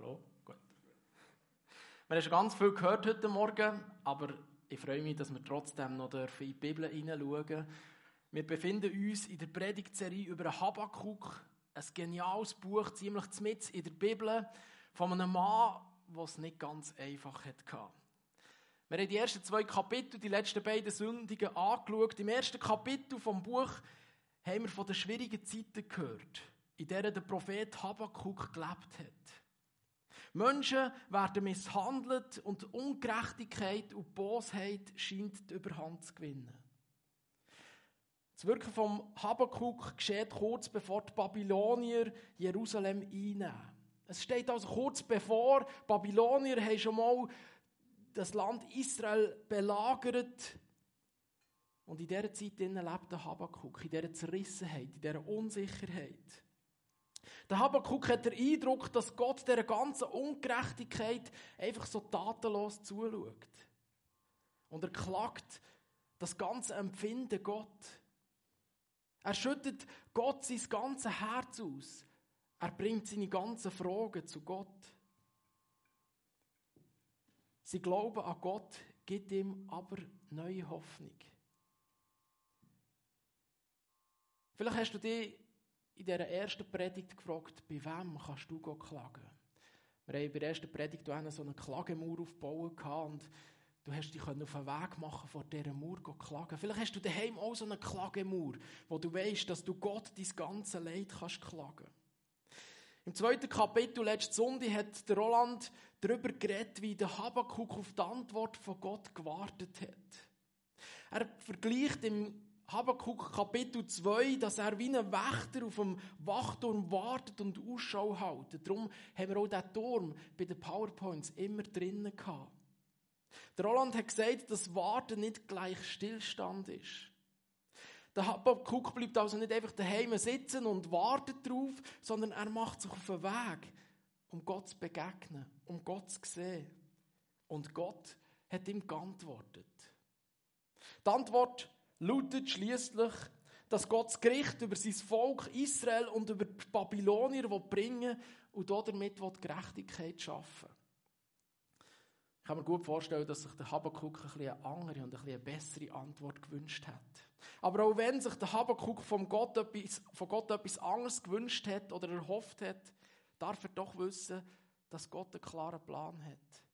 Hallo? Gut. Wir haben schon ganz viel gehört heute Morgen, aber ich freue mich, dass wir trotzdem noch in die Bibel hineinschauen Wir befinden uns in der Predigtserie über Habakkuk, ein geniales Buch, ziemlich mit in der Bibel, von einem Mann, der es nicht ganz einfach hatte. Wir haben die ersten zwei Kapitel, die letzten beiden Sündigen, angeschaut. Im ersten Kapitel vom Buch haben wir von den schwierigen Zeiten gehört, in denen der Prophet Habakkuk gelebt hat. Menschen werden misshandelt und Ungerechtigkeit und Bosheit scheint die Überhand zu gewinnen. Das Wirken vom Habakkuk geschieht kurz bevor die Babylonier Jerusalem einnehmen. Es steht also kurz bevor, die Babylonier haben schon mal das Land Israel belagert. Und in dieser Zeit lebt der Habakkuk, in dieser Zerrissenheit, in dieser Unsicherheit. Der Habakkuk hat den Eindruck, dass Gott der ganzen Ungerechtigkeit einfach so tatenlos zuschaut. Und er klagt das ganze Empfinden Gott. Er schüttet Gott sein ganzes Herz aus. Er bringt seine ganzen Fragen zu Gott. Sie glauben an Gott, gibt ihm aber neue Hoffnung. Vielleicht hast du dich in dieser ersten Predigt gefragt, bei wem kannst du klagen? Wir haben bei der ersten Predigt so eine Klagemauer aufgebaut und du hast dich auf den Weg machen vor dieser Mauer klagen. Vielleicht hast du daheim auch so eine Klagemauer, wo du weißt, dass du Gott dein ganze Leid kannst klagen. Im zweiten Kapitel letzte Sonntag hat Roland darüber geredet, wie der Habakkuk auf die Antwort von Gott gewartet hat. Er vergleicht im Habakkuk Kapitel 2, dass er wie ein Wächter auf dem Wachturm wartet und Ausschau hält. Darum haben wir auch diesen Turm bei den PowerPoints immer drinnen gehabt. Der Roland hat gesagt, dass Warten nicht gleich Stillstand ist. Der Habakkuk bleibt also nicht einfach daheim sitzen und wartet drauf, sondern er macht sich auf den Weg, um Gott zu begegnen, um Gott zu sehen. Und Gott hat ihm geantwortet. Die Antwort lautet schließlich, dass Gott das Gericht über sein Volk Israel und über die Babylonier bringen und damit Gerechtigkeit schaffen Ich kann mir gut vorstellen, dass sich der Habakkuk ein eine andere und eine bessere Antwort gewünscht hat. Aber auch wenn sich der Habakkuk von Gott etwas, von Gott etwas anderes gewünscht hat oder erhofft hat, darf er doch wissen, dass Gott einen klaren Plan hat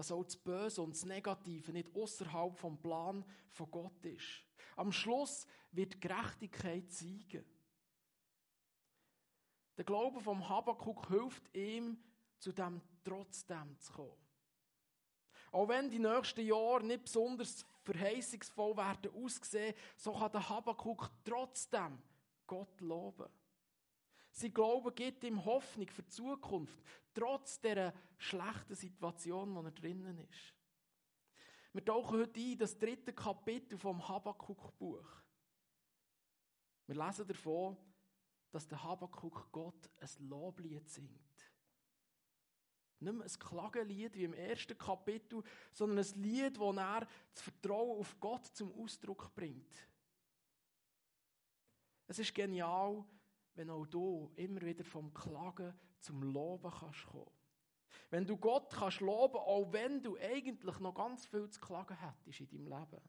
dass auch das Böse und das Negative nicht außerhalb vom Plan von Gott ist. Am Schluss wird Gerechtigkeit siegen. Der Glaube vom Habakkuk hilft ihm, zu dem trotzdem zu kommen. Auch wenn die nächsten Jahre nicht besonders verheißungsvoll werden aussehen, so kann der Habakkuk trotzdem Gott loben. Sein Glaube gibt ihm Hoffnung für die Zukunft, trotz der schlechten Situation, in der er drinnen ist. Wir tauchen heute ein das dritte Kapitel vom Habakkuk-Buch. Wir lesen davon, dass der Habakkuk Gott ein Loblied singt. Nicht mehr ein Klagenlied wie im ersten Kapitel, sondern ein Lied, wo er das Vertrauen auf Gott zum Ausdruck bringt. Es ist genial, wenn auch du immer wieder vom Klagen zum Loben kannst kommen. Wenn du Gott kannst loben, auch wenn du eigentlich noch ganz viel zu klagen hättest in deinem Leben.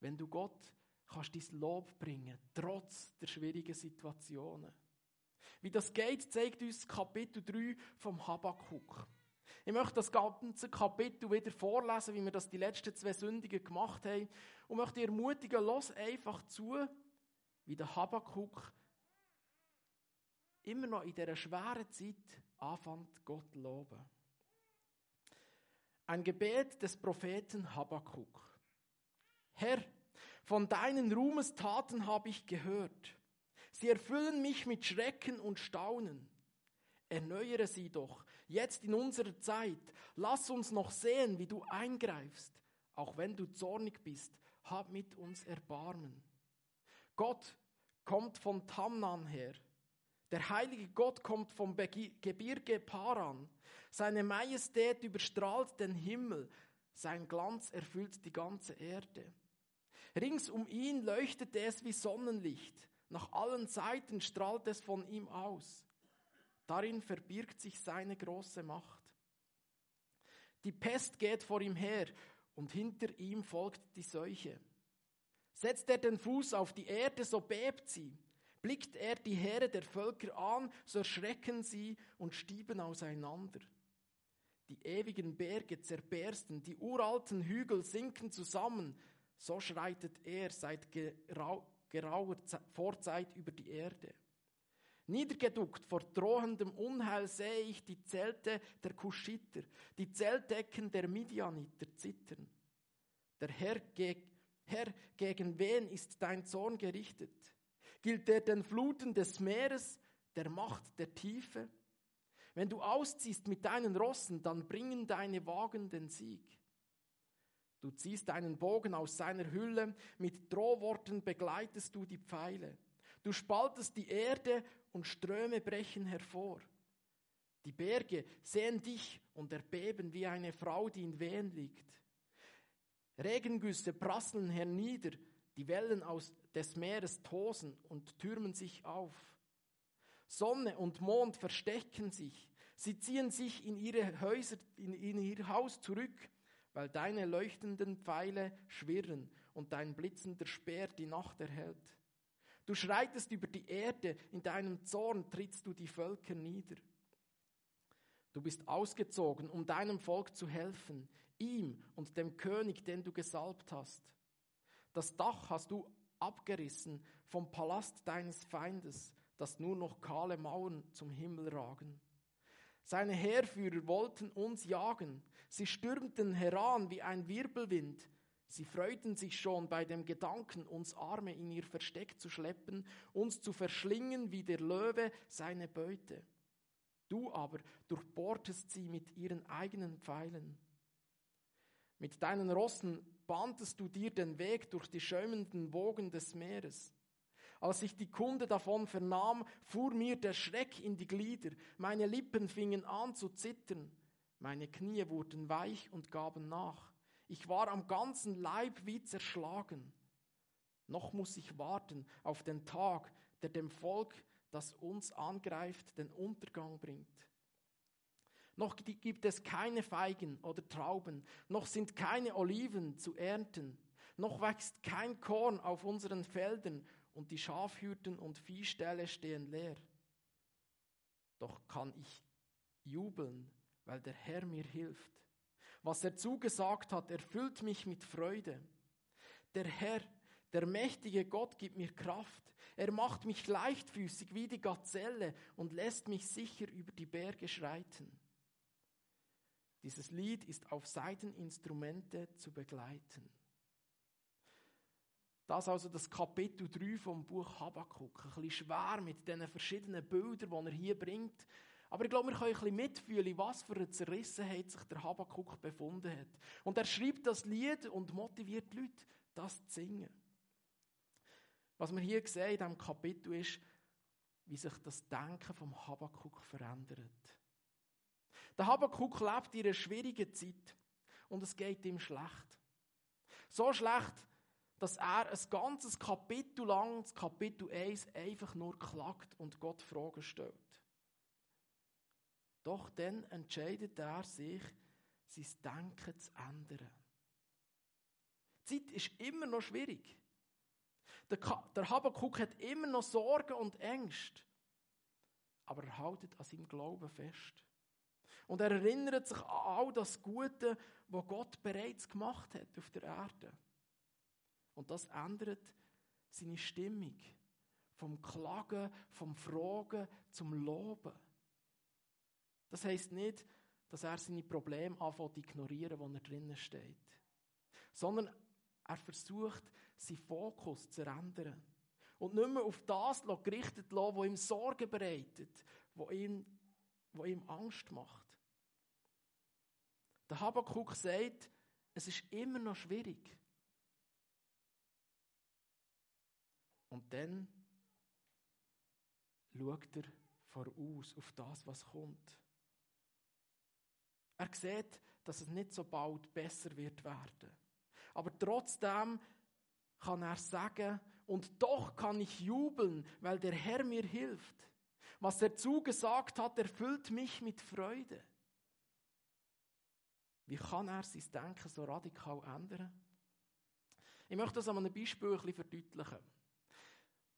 Wenn du Gott kannst dein Lob bringen, trotz der schwierigen Situationen. Wie das geht, zeigt uns Kapitel 3 vom Habakkuk. Ich möchte das ganze Kapitel wieder vorlesen, wie wir das die letzten zwei Sündigen gemacht haben. Und möchte ermutigen, los einfach zu, wie der Habakkuk immer noch in dieser schweren Zeit anfängt, Gott zu loben. Ein Gebet des Propheten Habakkuk. Herr, von deinen Ruhmestaten habe ich gehört. Sie erfüllen mich mit Schrecken und Staunen. Erneuere sie doch, jetzt in unserer Zeit. Lass uns noch sehen, wie du eingreifst. Auch wenn du zornig bist, hab mit uns Erbarmen. Gott kommt von Tamnan her. Der heilige Gott kommt vom Gebirge Paran. Seine Majestät überstrahlt den Himmel. Sein Glanz erfüllt die ganze Erde. Rings um ihn leuchtet es wie Sonnenlicht. Nach allen Seiten strahlt es von ihm aus. Darin verbirgt sich seine große Macht. Die Pest geht vor ihm her und hinter ihm folgt die Seuche. Setzt er den Fuß auf die Erde, so bebt sie. Blickt er die Heere der Völker an, so erschrecken sie und stieben auseinander. Die ewigen Berge zerbersten, die uralten Hügel sinken zusammen. So schreitet er seit gerau gerauer Vorzeit über die Erde. Niedergeduckt vor drohendem Unheil sehe ich die Zelte der Kuschiter, die Zeltdecken der Midianiter zittern. Der Herr, Herr, gegen wen ist dein Zorn gerichtet? Gilt er den Fluten des Meeres, der Macht der Tiefe? Wenn du ausziehst mit deinen Rossen, dann bringen deine Wagen den Sieg. Du ziehst deinen Bogen aus seiner Hülle, mit Drohworten begleitest du die Pfeile. Du spaltest die Erde und Ströme brechen hervor. Die Berge sehen dich und erbeben wie eine Frau, die in Wehen liegt. Regengüsse prasseln hernieder, die Wellen aus des Meeres tosen und türmen sich auf. Sonne und Mond verstecken sich. Sie ziehen sich in ihre Häuser, in, in ihr Haus zurück, weil deine leuchtenden Pfeile schwirren und dein blitzender Speer die Nacht erhält. Du schreitest über die Erde, in deinem Zorn trittst du die Völker nieder. Du bist ausgezogen, um deinem Volk zu helfen, ihm und dem König, den du gesalbt hast. Das Dach hast du abgerissen vom Palast deines Feindes, dass nur noch kahle Mauern zum Himmel ragen. Seine Heerführer wollten uns jagen, sie stürmten heran wie ein Wirbelwind, sie freuten sich schon bei dem Gedanken, uns Arme in ihr Versteck zu schleppen, uns zu verschlingen wie der Löwe seine Beute. Du aber durchbohrtest sie mit ihren eigenen Pfeilen. Mit deinen Rossen bahntest du dir den Weg durch die schäumenden Wogen des Meeres. Als ich die Kunde davon vernahm, fuhr mir der Schreck in die Glieder, meine Lippen fingen an zu zittern, meine Knie wurden weich und gaben nach. Ich war am ganzen Leib wie zerschlagen. Noch muss ich warten auf den Tag, der dem Volk, das uns angreift, den Untergang bringt. Noch gibt es keine Feigen oder Trauben, noch sind keine Oliven zu ernten, noch wächst kein Korn auf unseren Feldern und die Schafhürden und Viehställe stehen leer. Doch kann ich jubeln, weil der Herr mir hilft. Was er zugesagt hat, erfüllt mich mit Freude. Der Herr, der mächtige Gott gibt mir Kraft. Er macht mich leichtfüßig wie die Gazelle und lässt mich sicher über die Berge schreiten. Dieses Lied ist auf Seiteninstrumente zu begleiten. Das also das Kapitel 3 vom Buch Habakkuk. Ein bisschen schwer mit diesen verschiedenen Bildern, die er hier bringt. Aber ich glaube, wir können ein bisschen mitfühlen, was für eine Zerrissenheit sich der Habakkuk befunden hat. Und er schreibt das Lied und motiviert die Leute, das zu singen. Was wir hier sehen in diesem Kapitel ist, wie sich das Denken vom Habakkuk verändert. Der Habakkuk lebt in einer schwierigen Zeit und es geht ihm schlecht. So schlecht, dass er ein ganzes Kapitel lang, das Kapitel 1, einfach nur klagt und Gott Fragen stellt. Doch dann entscheidet er sich, sein Denken zu ändern. Die Zeit ist immer noch schwierig. Der, der Habakkuk hat immer noch Sorgen und Ängste. Aber er hält an seinem Glauben fest. Und er erinnert sich an all das Gute, was Gott bereits gemacht hat auf der Erde. Und das ändert seine Stimmung. Vom Klagen, vom Fragen zum Loben. Das heißt nicht, dass er seine Probleme anfängt zu ignorieren, wo er drinnen steht. Sondern er versucht, seinen Fokus zu ändern. Und nicht mehr auf das gerichtet zu lassen, was ihm Sorgen bereitet, was ihm, was ihm Angst macht. Der Habakkuk sagt, es ist immer noch schwierig. Und dann schaut er voraus auf das, was kommt. Er sieht, dass es nicht so bald besser wird werden. Aber trotzdem kann er sagen, und doch kann ich jubeln, weil der Herr mir hilft. Was der zugesagt hat, erfüllt mich mit Freude. Wie kann er sein Denken so radikal ändern? Ich möchte das an einem Beispiel ein bisschen verdeutlichen.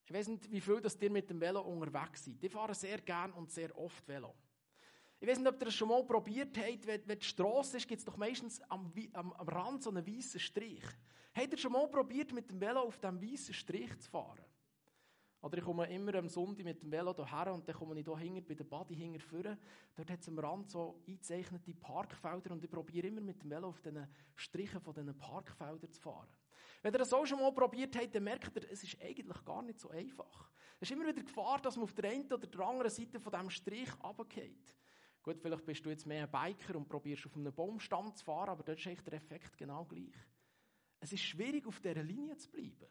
Ich weiß nicht, wie viel das ihr mit dem Velo unterwegs seid. Ich fahre sehr gern und sehr oft Velo. Ich weiß nicht, ob ihr das schon mal probiert habt, wenn, wenn die Straße ist, gibt es doch meistens am, am, am Rand so einen weißen Strich. Habt ihr schon mal probiert, mit dem Velo auf diesem weißen Strich zu fahren? Oder ich komme immer am Sonntag mit dem Velo hierher und dann komme ich hier hinten bei der Body hinten vorne. Dort hat es am Rand so eingezeichnete Parkfelder und ich probiere immer mit dem Velo auf diesen Strichen von diesen Parkfeldern zu fahren. Wenn ihr das auch schon mal probiert habt, dann merkt ihr, es ist eigentlich gar nicht so einfach. Es ist immer wieder Gefahr, dass man auf der einen oder der anderen Seite von diesem Strich runtergeht. Gut, vielleicht bist du jetzt mehr ein Biker und probierst auf einem Baumstamm zu fahren, aber dort ist echt der Effekt genau gleich. Es ist schwierig, auf dieser Linie zu bleiben.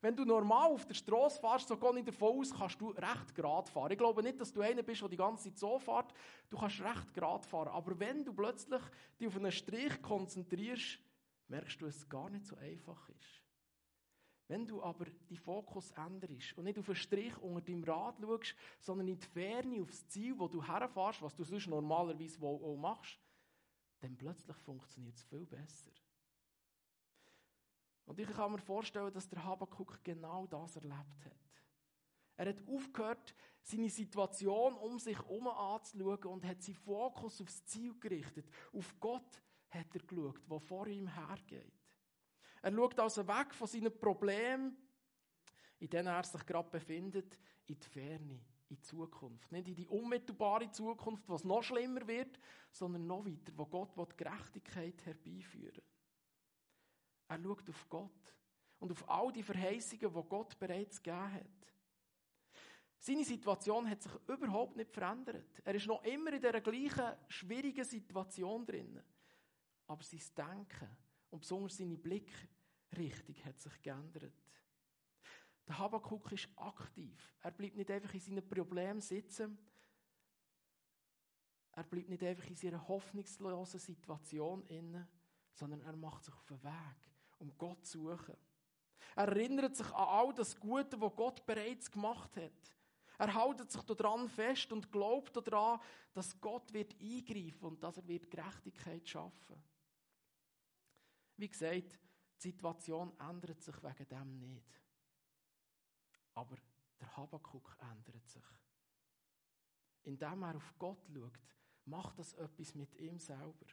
Wenn du normal auf der Straße fährst, so gehe ich davon aus, kannst du recht gerade fahren. Ich glaube nicht, dass du einer bist, der die ganze Zeit so fährt. Du kannst recht gerade fahren. Aber wenn du plötzlich dich auf einen Strich konzentrierst, merkst du, dass es gar nicht so einfach ist. Wenn du aber die Fokus änderst und nicht auf einen Strich unter deinem Rad schaust, sondern in die Ferne aufs Ziel, wo du herfährst, was du sonst normalerweise auch machst, dann plötzlich funktioniert es viel besser. Und ich kann mir vorstellen, dass der Habakkuk genau das erlebt hat. Er hat aufgehört, seine Situation um sich herum anzuschauen und hat seinen Fokus aufs Ziel gerichtet. Auf Gott hat er geschaut, der vor ihm hergeht. Er schaut also weg von seinen Problemen, in denen er sich gerade befindet, in die Ferne, in die Zukunft. Nicht in die unmittelbare Zukunft, was noch schlimmer wird, sondern noch weiter, wo Gott die Gerechtigkeit herbeiführen Er schaut auf Gott und auf all die Verheißungen, die Gott bereits gegeben hat. Seine Situation hat sich überhaupt nicht verändert. Er ist noch immer in dieser gleichen schwierigen Situation drin. Aber sein Denken und besonders seine Blickrichtung hat sich geändert. Der Habakkuk ist aktiv. Er bleibt nicht einfach in seinen Problemen sitzen. Er bleibt nicht einfach in seiner hoffnungslosen Situation inne, sondern er macht sich auf den Weg, um Gott zu suchen. Er erinnert sich an all das Gute, was Gott bereits gemacht hat. Er hält sich daran fest und glaubt daran, dass Gott wird eingreifen und dass er wird Gerechtigkeit schaffen. Wie gesagt, die Situation ändert sich wegen dem nicht. Aber der Habakuk ändert sich. Indem er auf Gott schaut, macht das etwas mit ihm selber.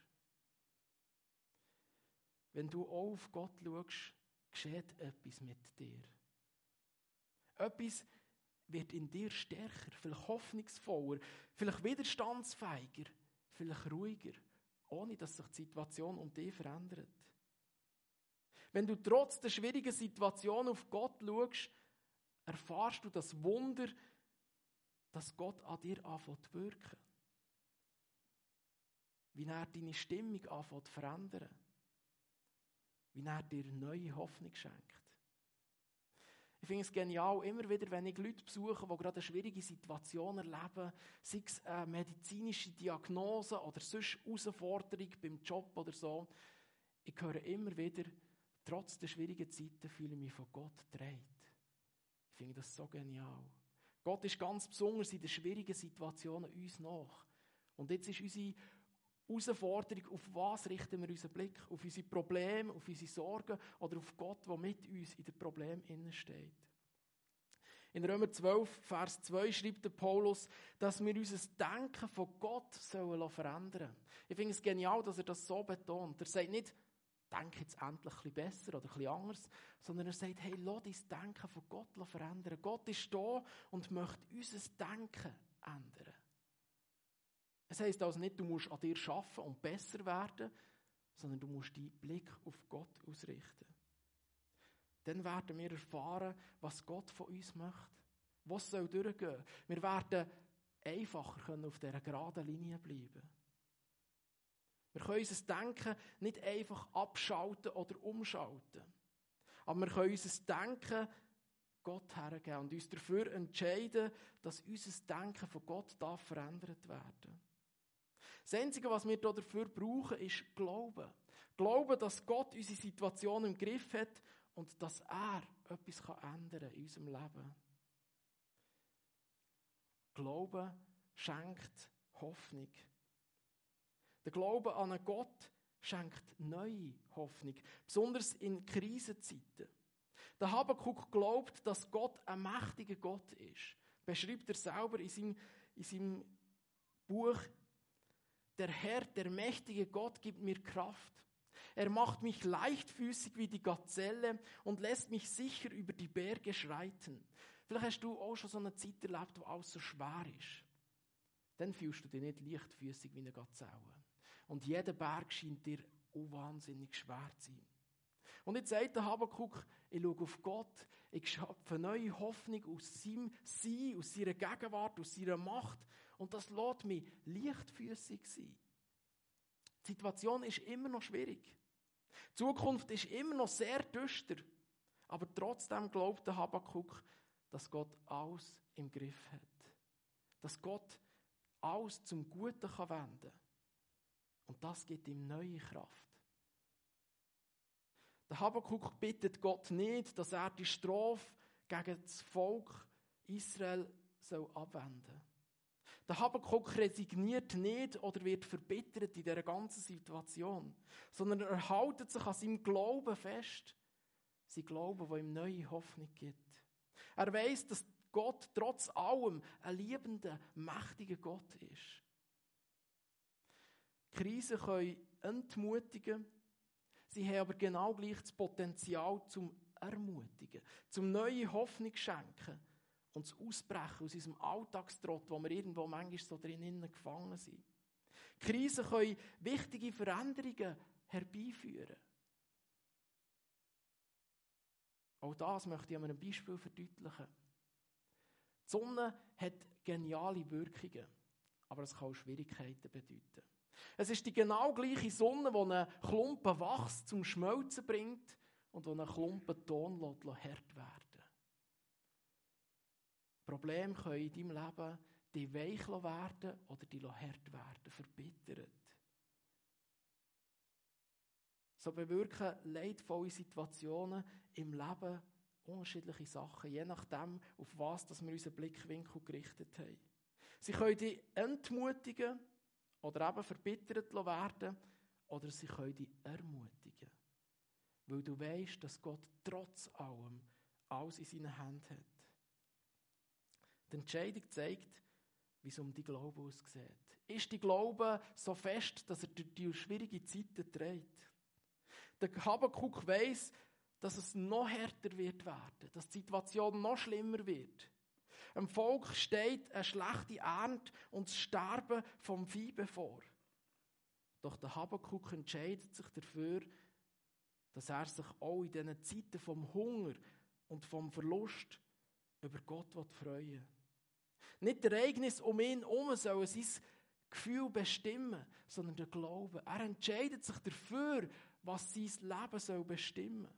Wenn du auch auf Gott schaust, geschieht etwas mit dir. Etwas wird in dir stärker, vielleicht hoffnungsvoller, vielleicht widerstandsfähiger, vielleicht ruhiger, ohne dass sich die Situation um dich verändert. Wenn du trotz der schwierigen Situation auf Gott schaust, erfahrst du das Wunder, dass Gott an dir anfängt zu wirken. Wie er deine Stimmung anfängt zu verändern. Wie er dir neue Hoffnung schenkt. Ich finde es genial, immer wieder, wenn ich Leute besuche, die gerade eine schwierige Situation erleben, sei es eine medizinische Diagnose oder sonst Herausforderung beim Job oder so, ich höre immer wieder, Trotz der schwierigen Zeiten fühle ich mich von Gott gedreht. Ich finde das so genial. Gott ist ganz besonders in den schwierigen Situationen uns nach. Und jetzt ist unsere Herausforderung, auf was richten wir unseren Blick? Auf unsere Probleme, auf unsere Sorgen oder auf Gott, der mit uns in den Problemen steht? In Römer 12, Vers 2 schreibt der Paulus, dass wir unser Denken von Gott sollen verändern. Ich finde es genial, dass er das so betont. Er sagt nicht, denke jetzt endlich ein bisschen besser oder bisschen anders, sondern er sagt, hey, lass dein Denken von Gott verändern. Gott ist da und möchte unser Denken ändern. Es heisst also nicht, du musst an dir arbeiten und besser werden, sondern du musst deinen Blick auf Gott ausrichten. Dann werden wir erfahren, was Gott von uns möchte. Was soll durchgehen? Wir werden einfacher auf dieser geraden Linie bleiben können. Wir können unser Denken nicht einfach abschalten oder umschalten. Aber wir können unser Denken Gott hergeben und uns dafür entscheiden, dass unser Denken von Gott darf verändert werden Das Einzige, was wir dafür brauchen, ist Glauben. Glauben, dass Gott unsere Situation im Griff hat und dass er etwas ändern kann in unserem Leben. Glaube schenkt Hoffnung. Der Glaube an einen Gott schenkt neue Hoffnung, besonders in Krisenzeiten. Der Habakkuk glaubt, dass Gott ein mächtiger Gott ist. Beschreibt er selber in seinem, in seinem Buch, der Herr, der mächtige Gott gibt mir Kraft. Er macht mich leichtfüßig wie die Gazelle und lässt mich sicher über die Berge schreiten. Vielleicht hast du auch schon so eine Zeit erlebt, wo alles so schwer ist. Dann fühlst du dich nicht leichtfüßig wie eine Gazelle. Und jeder Berg scheint dir auch wahnsinnig schwer zu sein. Und jetzt sagt der Habakuk, ich schaue auf Gott, ich schöpfe neue Hoffnung aus seinem Sein, aus seiner Gegenwart, aus seiner Macht. Und das lässt mich leichtfüßig sein. Die Situation ist immer noch schwierig. Die Zukunft ist immer noch sehr düster. Aber trotzdem glaubt der Habakuk, dass Gott alles im Griff hat. Dass Gott alles zum Guten kann wenden kann. Und das gibt ihm neue Kraft. Der Habakuk bittet Gott nicht, dass er die Strafe gegen das Volk Israel soll abwenden. Der Habakuk resigniert nicht oder wird verbittert in dieser ganzen Situation, sondern er hält sich an seinem Glauben fest. Sein Glauben, der ihm neue Hoffnung gibt. Er weiß, dass Gott trotz allem ein liebender, mächtiger Gott ist. Krisen können entmutigen, sie haben aber genau gleich das Potenzial zum Ermutigen, zum neue Hoffnung schenken und das Ausbrechen aus unserem Alltagstrott, wo wir irgendwo manchmal so drinnen gefangen sind. Krisen können wichtige Veränderungen herbeiführen. Auch das möchte ich an einem Beispiel verdeutlichen. Die Sonne hat geniale Wirkungen, aber es kann auch Schwierigkeiten bedeuten. Es ist die genau gleiche Sonne, die einen Klumpen Wachs zum Schmelzen bringt und einen Klumpen Ton hart werden Probleme können in deinem Leben die weich werden oder die hart werden, verbittert. So bewirken leidvolle Situationen im Leben unterschiedliche Sachen, je nachdem, auf was wir unseren Blickwinkel gerichtet haben. Sie können dich entmutigen oder eben verbittert werden oder sie können dich ermutigen. Weil du weißt, dass Gott trotz allem alles in seinen Händen hat. Die Entscheidung zeigt, wie es um die Glaube aussieht. Ist die Glaube so fest, dass er durch die schwierigen Zeiten trägt? Der Habakuk weiss, dass es noch härter wird werden, dass die Situation noch schlimmer wird. Dem Volk steht eine schlechte Ernte und das Sterben vom Vieh bevor. Doch der Habakuk entscheidet sich dafür, dass er sich auch in diesen Zeiten vom Hunger und vom Verlust über Gott freuen will. Nicht die Ereignisse um ihn herum sollen sein Gefühl bestimmen, sondern der Glaube. Er entscheidet sich dafür, was sein Leben soll bestimmen.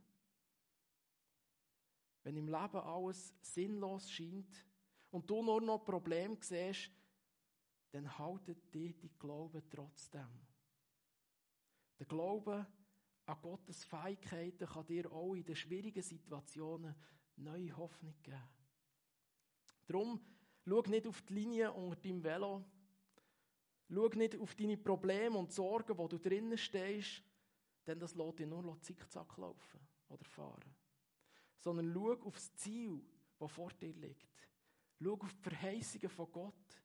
Wenn im Leben alles sinnlos scheint und du nur noch Probleme siehst, dann haltet dir die Glaube trotzdem. Der Glaube an Gottes Fähigkeiten kann dir auch in den schwierigen Situationen neue Hoffnung geben. Darum schau nicht auf die Linie unter deinem Velo. Schau nicht auf deine Probleme und Sorgen, wo du drinnen stehst, denn das lässt dich nur zickzack laufen oder fahren. Sondern schau auf das Ziel, das vor dir liegt. Schau auf die Verheißungen von Gott.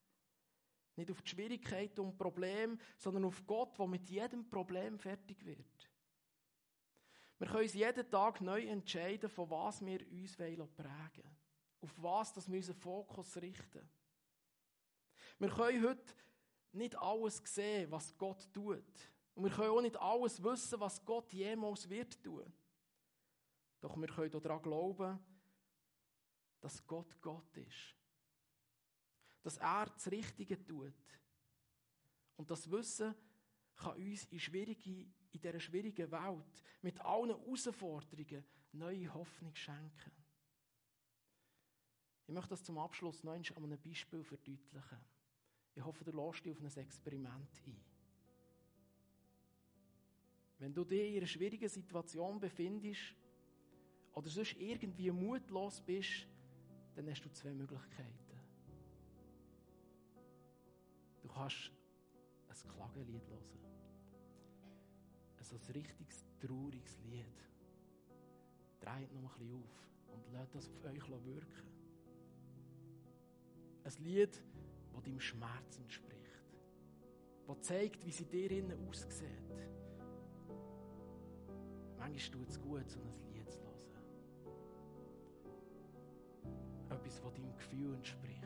Nicht auf die Schwierigkeiten und Probleme, sondern auf Gott, der mit jedem Problem fertig wird. Wir können uns jeden Tag neu entscheiden, von was wir uns prägen wollen. Auf was dass wir unseren Fokus richten. Wir können heute nicht alles sehen, was Gott tut. Und wir können auch nicht alles wissen, was Gott jemals wird tun. Doch wir können daran glauben, dass Gott Gott ist. Dass er das Richtige tut. Und das Wissen kann uns in, schwierige, in dieser schwierigen Welt mit allen Herausforderungen neue Hoffnung schenken. Ich möchte das zum Abschluss noch an einem Beispiel verdeutlichen. Ich hoffe, du lässt dich auf ein Experiment ein. Wenn du dich in einer schwierigen Situation befindest oder sonst irgendwie mutlos bist, dann hast du zwei Möglichkeiten. kannst ein Klagelied hören. Also ein richtiges, trauriges Lied. Dreht noch ein bisschen auf und lasst das auf euch wirken. Ein Lied, das deinem Schmerz entspricht. Das zeigt, wie sie dir innen aussieht. Manchmal tut es gut, so ein Lied zu hören. Etwas, das deinem Gefühl entspricht.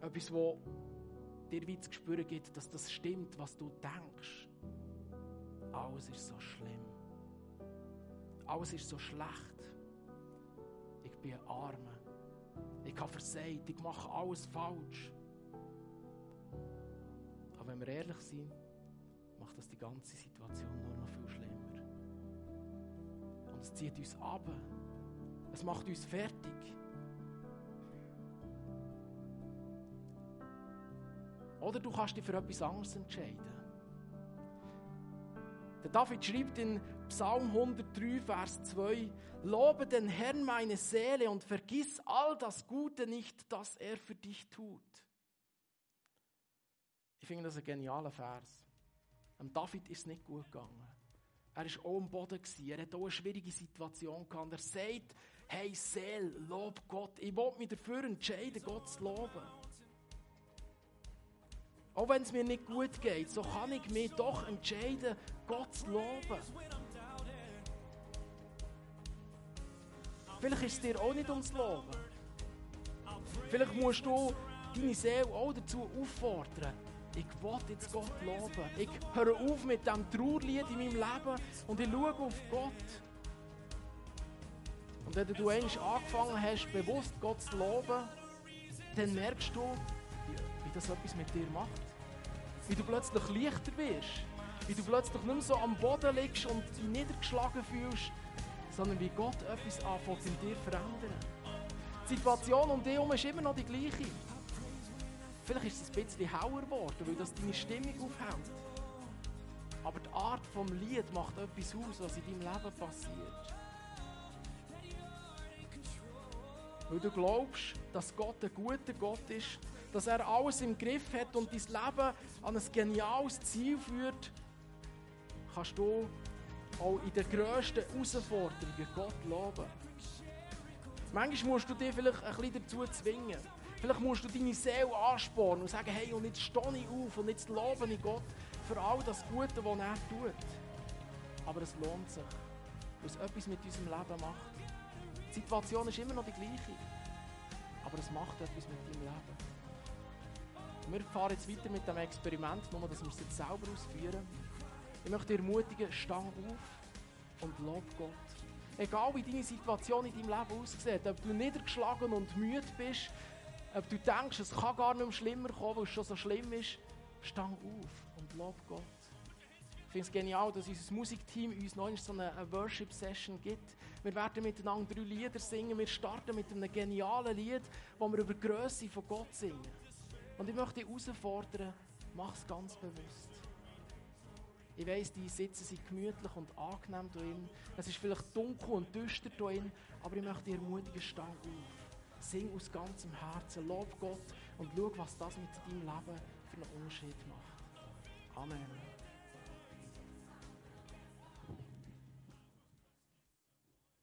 Etwas, das dir wie zu spüren gibt, dass das stimmt, was du denkst. Alles ist so schlimm. Alles ist so schlecht. Ich bin ein Armer. Ich habe versagt. Ich mache alles falsch. Aber wenn wir ehrlich sind, macht das die ganze Situation nur noch viel schlimmer. Und es zieht uns ab. Es macht uns fertig. Oder du kannst dich für etwas anderes entscheiden. Der David schreibt in Psalm 103, Vers 2, Lobe den Herrn meine Seele und vergiss all das Gute nicht, das er für dich tut. Ich finde das ein genialer Vers. Am David ist es nicht gut gegangen. Er war auch am Boden. Er hatte auch eine schwierige Situation. Gehabt. Er sagt, hey Seele, lob Gott. Ich will mich dafür entscheiden, Gott zu loben. Auch wenn es mir nicht gut geht, so kann ich mich doch entscheiden, Gott zu loben. Vielleicht ist es dir auch nicht ums Loben. Vielleicht musst du deine Seele auch dazu auffordern. Ich will jetzt Gott loben. Ich höre auf mit diesem Trauerlied in meinem Leben und ich schaue auf Gott. Und wenn du einmal angefangen hast, bewusst Gott zu loben, dann merkst du, wie das etwas mit dir macht. Wie du plötzlich leichter wirst. Wie du plötzlich nicht mehr so am Boden liegst und dich niedergeschlagen fühlst, sondern wie Gott etwas anfängt in dir verändern. Die Situation um dich herum ist immer noch die gleiche. Vielleicht ist es ein bisschen hauer geworden, weil das deine Stimmung aufhält. Aber die Art des Lied macht etwas aus, was in deinem Leben passiert. Weil du glaubst, dass Gott ein guter Gott ist, dass er alles im Griff hat und dein Leben an ein geniales Ziel führt, kannst du auch in den grössten Herausforderungen Gott loben. Manchmal musst du dich vielleicht ein bisschen dazu zwingen. Vielleicht musst du deine Seele anspornen und sagen, hey, und jetzt stehe ich auf und jetzt lobe ich Gott für all das Gute, was er tut. Aber es lohnt sich, weil es etwas mit unserem Leben macht. Die Situation ist immer noch die gleiche, aber es macht etwas mit deinem Leben. Wir fahren jetzt weiter mit dem Experiment, nur dass wir es jetzt selber ausführen. Ich möchte dich ermutigen, stang auf und lob Gott. Egal wie deine Situation in deinem Leben aussieht, ob du niedergeschlagen und müde bist, ob du denkst, es kann gar nicht mehr schlimmer kommen, weil es schon so schlimm ist, stang auf und lob Gott. Ich finde es genial, dass unser Musikteam uns noch so eine Worship-Session gibt. Wir werden miteinander drei Lieder singen. Wir starten mit einem genialen Lied, wo wir über die Größe von Gott singen. Und ich möchte dich herausfordern, mach es ganz bewusst. Ich weiss, die Sitze sind gemütlich und angenehm drin. Es ist vielleicht dunkel und düster drin, aber ich möchte dich ermutigen, stang auf. Sing aus ganzem Herzen, lob Gott und schau, was das mit deinem Leben für einen Unterschied macht. Amen.